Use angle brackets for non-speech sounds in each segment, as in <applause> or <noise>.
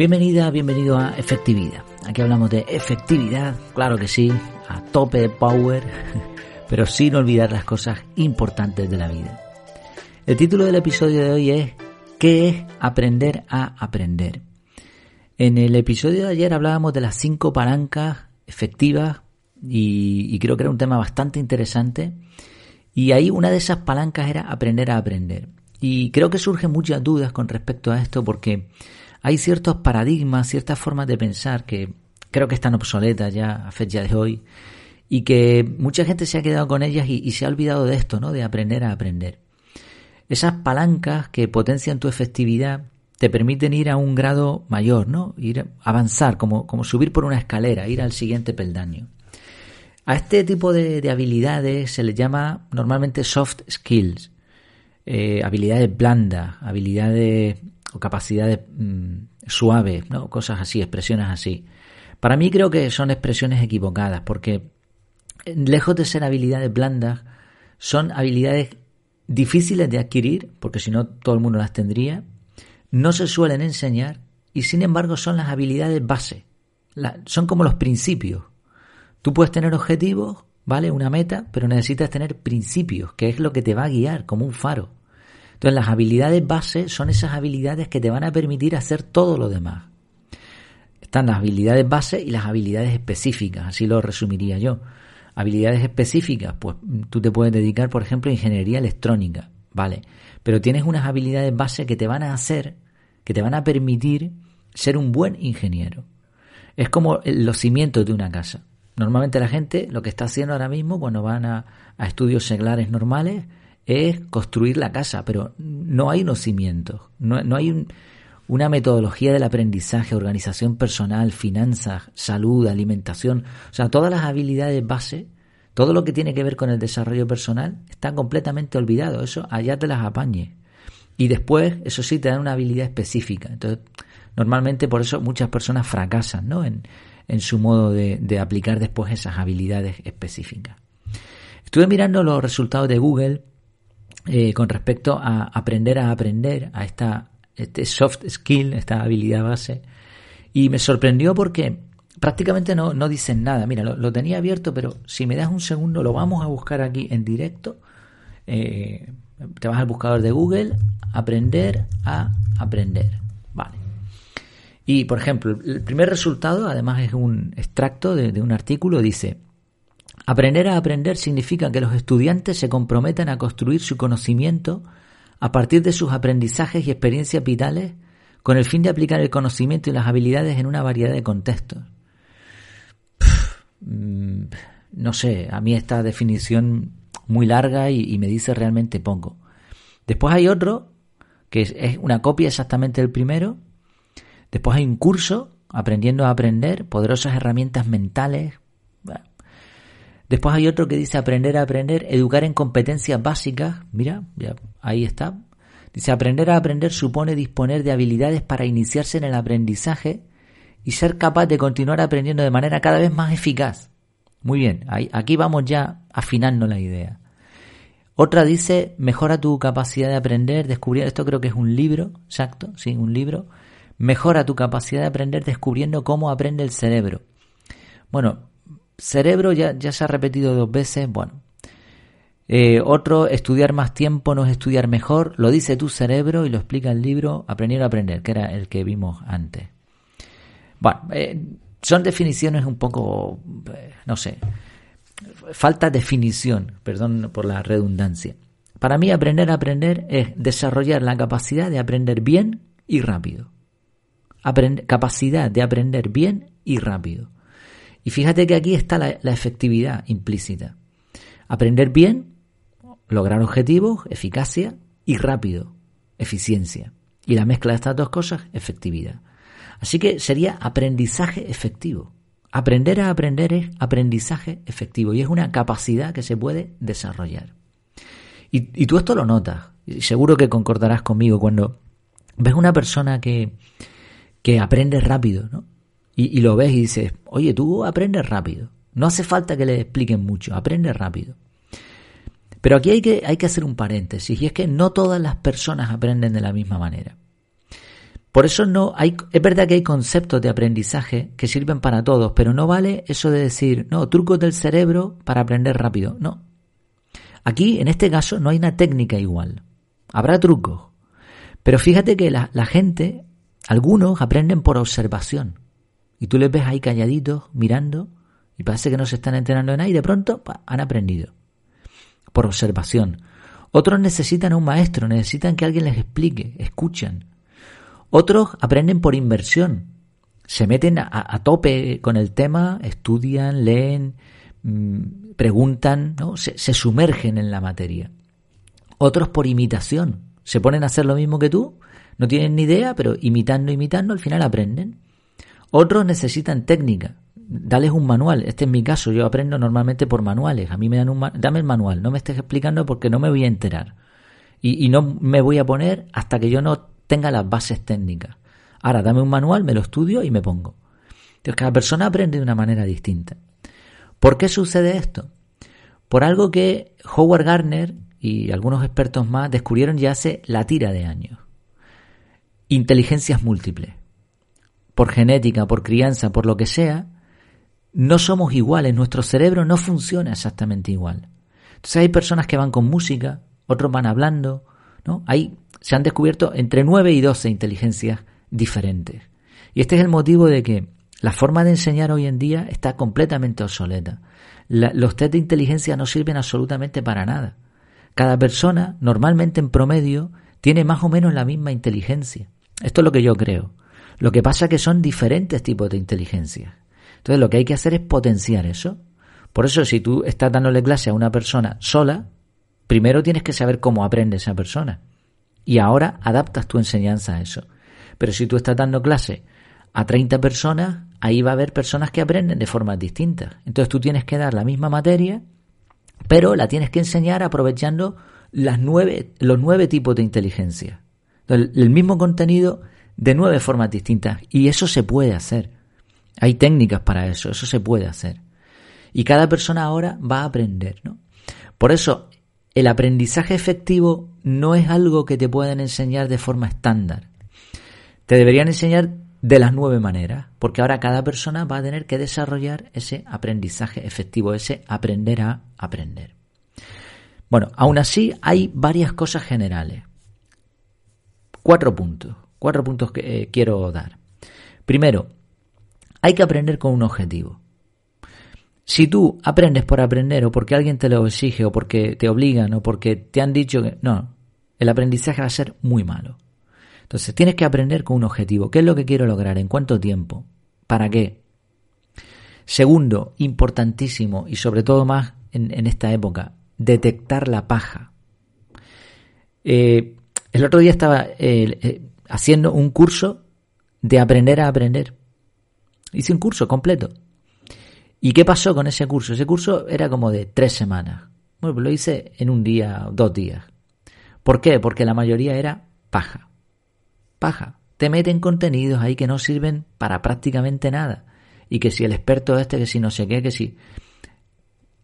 Bienvenida, bienvenido a Efectividad. Aquí hablamos de efectividad, claro que sí, a tope de power, <laughs> pero sin olvidar las cosas importantes de la vida. El título del episodio de hoy es ¿Qué es aprender a aprender? En el episodio de ayer hablábamos de las cinco palancas efectivas y, creo que era un tema bastante interesante. Y ahí una de esas palancas era aprender a aprender. Y creo que surgen muchas dudas con respecto a esto porque hay ciertos paradigmas, ciertas formas de pensar que creo que están obsoletas ya a fecha de hoy y que mucha gente se ha quedado con ellas y, se ha olvidado de esto, ¿no? De aprender a aprender. Esas palancas que potencian tu efectividad te permiten ir a un grado mayor, ¿no? Ir avanzar, como, como subir por una escalera, ir al siguiente peldaño. A este tipo de, habilidades se les llama normalmente soft skills, eh, habilidades blandas, habilidades o capacidades mm, suaves, ¿no? cosas así, expresiones así. Para mí creo que son expresiones equivocadas, porque eh, lejos de ser habilidades blandas, son habilidades difíciles de adquirir, porque si no todo el mundo las tendría, no se suelen enseñar y sin embargo son las habilidades base, son como los principios. Tú puedes tener objetivos, ¿vale? Una meta, pero necesitas tener principios, que es lo que te va a guiar como un faro. Entonces las habilidades base son esas habilidades que te van a permitir hacer todo lo demás. Están las habilidades base y las habilidades específicas, así lo resumiría yo. Habilidades específicas, pues tú te puedes dedicar, por ejemplo, a ingeniería electrónica, ¿vale? Pero tienes unas habilidades base que te van a hacer, que te van a permitir ser un buen ingeniero. Es como los cimientos de una casa. Normalmente la gente lo que está haciendo ahora mismo cuando van a, estudios seglares normales es construir la casa, pero no hay unos cimientos, no, no hay una metodología del aprendizaje, organización personal, finanzas, salud, alimentación, o sea, todas las habilidades base, todo lo que tiene que ver con el desarrollo personal está completamente olvidado, eso allá te las apañe. Y después, eso sí, te dan una habilidad específica. Entonces, normalmente por eso muchas personas fracasan, ¿no? En, en su modo de, de aplicar después esas habilidades específicas. Estuve mirando los resultados de Google eh, con respecto a aprender a aprender, a esta este soft skill, esta habilidad base. Y me sorprendió porque prácticamente no, no dicen nada. Mira, lo, tenía abierto, pero si me das un segundo, lo vamos a buscar aquí en directo. Eh, te vas al buscador de Google, aprender a aprender. Vale. Y, por ejemplo, el primer resultado, además es un extracto de, de un artículo, dice, aprender a aprender significa que los estudiantes se comprometan a construir su conocimiento a partir de sus aprendizajes y experiencias vitales con el fin de aplicar el conocimiento y las habilidades en una variedad de contextos. Mm, no sé, a mí esta definición muy larga y, me dice realmente poco. Después hay otro, que es, una copia exactamente del primero. Después hay un curso, aprendiendo a aprender, poderosas herramientas mentales. Después hay otro que dice aprender a aprender, educar en competencias básicas. Mira, ya, ahí está. Dice aprender a aprender supone disponer de habilidades para iniciarse en el aprendizaje y ser capaz de continuar aprendiendo de manera cada vez más eficaz. Muy bien, aquí vamos ya afinando la idea. Otra dice, mejora tu capacidad de aprender, descubrir, esto creo que es un libro, exacto, sí, un libro. Mejora tu capacidad de aprender descubriendo cómo aprende el cerebro. Bueno, cerebro ya, ya se ha repetido dos veces, bueno. Eh, otro, estudiar más tiempo no es estudiar mejor, lo dice tu cerebro y lo explica el libro Aprender a aprender, que era el que vimos antes. Bueno, eh, son definiciones un poco, eh, no sé, falta definición, perdón por la redundancia. Para mí aprender a aprender es desarrollar la capacidad de aprender bien y rápido. capacidad de aprender bien y rápido. Y fíjate que aquí está la, efectividad implícita. Aprender bien, lograr objetivos, eficacia y rápido, eficiencia. Y la mezcla de estas dos cosas, efectividad. Así que sería aprendizaje efectivo. Aprender a aprender es aprendizaje efectivo y es una capacidad que se puede desarrollar. Y, tú esto lo notas, y seguro que concordarás conmigo cuando ves una persona que, que aprende rápido, ¿no? Y, lo ves y dices, oye, tú aprendes rápido. No hace falta que le expliquen mucho, aprende rápido. Pero aquí hay que, hay que hacer un paréntesis, y es que no todas las personas aprenden de la misma manera. Por eso no hay, es verdad que hay conceptos de aprendizaje que sirven para todos, pero no vale eso de decir, no, trucos del cerebro para aprender rápido. No. Aquí, en este caso, no hay una técnica igual. Habrá trucos. Pero fíjate que la gente, algunos aprenden por observación. Y tú les ves ahí calladitos, mirando, y parece que no se están enterando de nada, y de pronto han aprendido. Por observación. Otros necesitan a un maestro, necesitan que alguien les explique, escuchan. Otros aprenden por inversión. Se meten a, tope con el tema, estudian, leen, mm, preguntan, ¿no? Se, se sumergen en la materia. Otros por imitación. Se ponen a hacer lo mismo que tú, no tienen ni idea, pero imitando, imitando, al final aprenden. Otros necesitan técnica. Dales un manual. Este es mi caso. Yo aprendo normalmente por manuales. A mí me dan un dame el manual. No me estés explicando porque no me voy a enterar. Y, y no me voy a poner hasta que yo no tenga las bases técnicas. Ahora, dame un manual, me lo estudio y me pongo. Entonces, cada persona aprende de una manera distinta. ¿Por qué sucede esto? Por algo que Howard Gardner y algunos expertos más descubrieron ya hace la tira de años. Inteligencias múltiples. Por genética, por crianza, por lo que sea, no somos iguales, nuestro cerebro no funciona exactamente igual. Entonces hay personas que van con música, otros van hablando, ¿no? Hay se han descubierto entre 9 y 12 inteligencias diferentes. Y este es el motivo de que la forma de enseñar hoy en día está completamente obsoleta. los test de inteligencia no sirven absolutamente para nada. Cada persona, normalmente en promedio, tiene más o menos la misma inteligencia. Esto es lo que yo creo. Lo que pasa es que son diferentes tipos de inteligencia. Entonces lo que hay que hacer es potenciar eso. Por eso si tú estás dándole clase a una persona sola, primero tienes que saber cómo aprende esa persona y ahora adaptas tu enseñanza a eso. Pero si tú estás dando clase a 30 personas, ahí va a haber personas que aprenden de formas distintas. Entonces tú tienes que dar la misma materia, pero la tienes que enseñar aprovechando las nueve, los nueve tipos de inteligencia. el mismo contenido de nueve formas distintas. Y eso se puede hacer. Hay técnicas para eso, eso se puede hacer. Y cada persona ahora va a aprender, ¿no? Por eso, el aprendizaje efectivo no es algo que te pueden enseñar de forma estándar. Te deberían enseñar de las nueve maneras, porque ahora cada persona va a tener que desarrollar ese aprendizaje efectivo, ese aprender a aprender. Bueno, aún así hay varias cosas generales. Cuatro puntos, cuatro puntos que eh, quiero dar. Primero, hay que aprender con un objetivo. Si tú aprendes por aprender o porque alguien te lo exige o porque te obligan o porque te han dicho que no, el aprendizaje va a ser muy malo. Entonces tienes que aprender con un objetivo. ¿Qué es lo que quiero lograr? ¿En cuánto tiempo? ¿Para qué? Segundo, importantísimo y sobre todo más en, esta época, detectar la paja. Eh, el otro día estaba eh, haciendo un curso de aprender a aprender. Hice un curso completo ¿Y qué pasó con ese curso? Ese curso era como de tres semanas. Bueno, pues lo hice en un día, dos días. ¿Por qué? Porque la mayoría era paja. Paja. Te meten contenidos ahí que no sirven para prácticamente nada. Y que si el experto este, que si no sé qué, que si...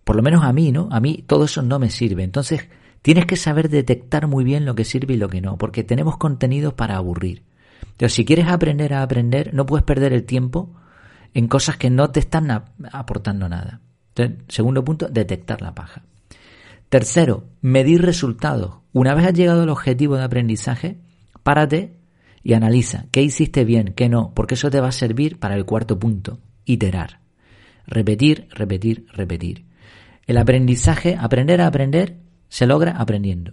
Por lo menos a mí, ¿no? A mí todo eso no me sirve. Entonces, tienes que saber detectar muy bien lo que sirve y lo que no, porque tenemos contenidos para aburrir. Entonces, si quieres aprender a aprender, no puedes perder el tiempo en cosas que no te están aportando nada. segundo punto, detectar la paja. Tercero, medir resultados. Una vez has llegado al objetivo de aprendizaje, párate y analiza qué hiciste bien, qué no, porque eso te va a servir para el cuarto punto, iterar. Repetir, repetir, repetir. El aprendizaje, aprender a aprender, se logra aprendiendo.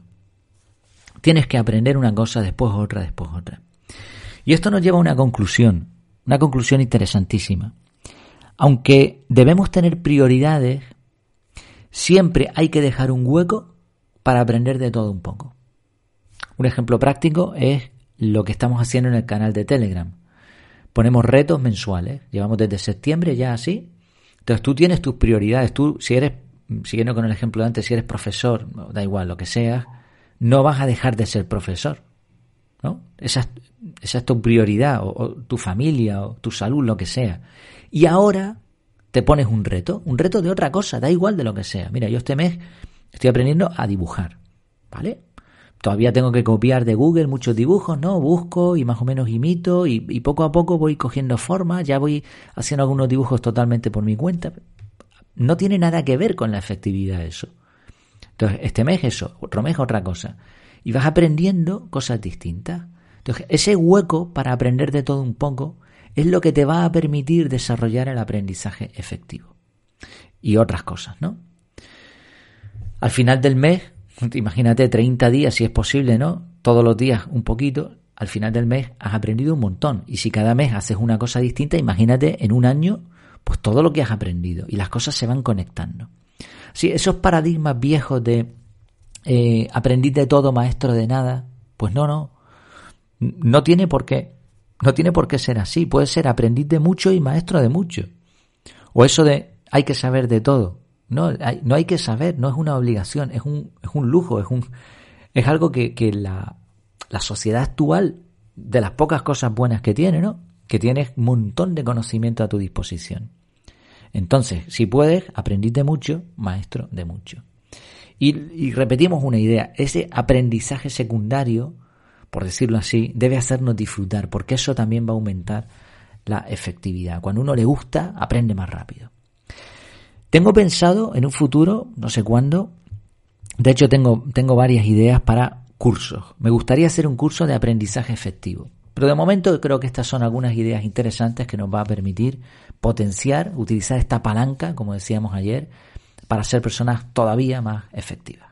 Tienes que aprender una cosa, después otra, después otra. Y esto nos lleva a una conclusión. Una conclusión interesantísima. Aunque debemos tener prioridades, siempre hay que dejar un hueco para aprender de todo un poco. Un ejemplo práctico es lo que estamos haciendo en el canal de Telegram. Ponemos retos mensuales, llevamos desde septiembre ya así. Entonces tú tienes tus prioridades, tú si eres, siguiendo con el ejemplo de antes, si eres profesor, da igual lo que seas, no vas a dejar de ser profesor. ¿no? Esa, es tu prioridad, o, tu familia, o tu salud, lo que sea. Y ahora te pones un reto, un reto de otra cosa, da igual de lo que sea. Mira, yo este mes estoy aprendiendo a dibujar, ¿vale? todavía tengo que copiar de Google muchos dibujos, ¿no? Busco y más o menos imito y, y poco a poco voy cogiendo forma, ya voy haciendo algunos dibujos totalmente por mi cuenta. No tiene nada que ver con la efectividad eso. Entonces, este mes eso, otro mes otra cosa. Y vas aprendiendo cosas distintas. Entonces, ese hueco para aprender de todo un poco es lo que te va a permitir desarrollar el aprendizaje efectivo. Y otras cosas, ¿no? Al final del mes, <laughs> imagínate 30 días si es posible, ¿no? Todos los días un poquito, al final del mes has aprendido un montón. Y si cada mes haces una cosa distinta, imagínate en un año, pues todo lo que has aprendido. Y las cosas se van conectando. Sí, esos paradigmas viejos de eh, aprendí de todo, maestro de nada, pues no, no. No tiene por qué. No tiene por qué ser así. Puede ser aprendiz de mucho y maestro de mucho. O eso de hay que saber de todo. No, hay, no hay que saber, no es una obligación, es un, es un lujo, es, un, es algo que, que la, la sociedad actual, de las pocas cosas buenas que tiene, ¿no? Que tienes un montón de conocimiento a tu disposición. Entonces, si puedes, aprendís de mucho, maestro de mucho. Y, y, repetimos una idea, ese aprendizaje secundario, por decirlo así, debe hacernos disfrutar, porque eso también va a aumentar la efectividad. Cuando uno le gusta, aprende más rápido. Tengo pensado en un futuro, no sé cuándo, de hecho tengo, tengo varias ideas para cursos. Me gustaría hacer un curso de aprendizaje efectivo. Pero de momento creo que estas son algunas ideas interesantes que nos va a permitir potenciar, utilizar esta palanca, como decíamos ayer, para ser personas todavía más efectivas.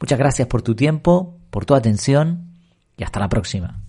Muchas gracias por tu tiempo, por tu atención y hasta la próxima.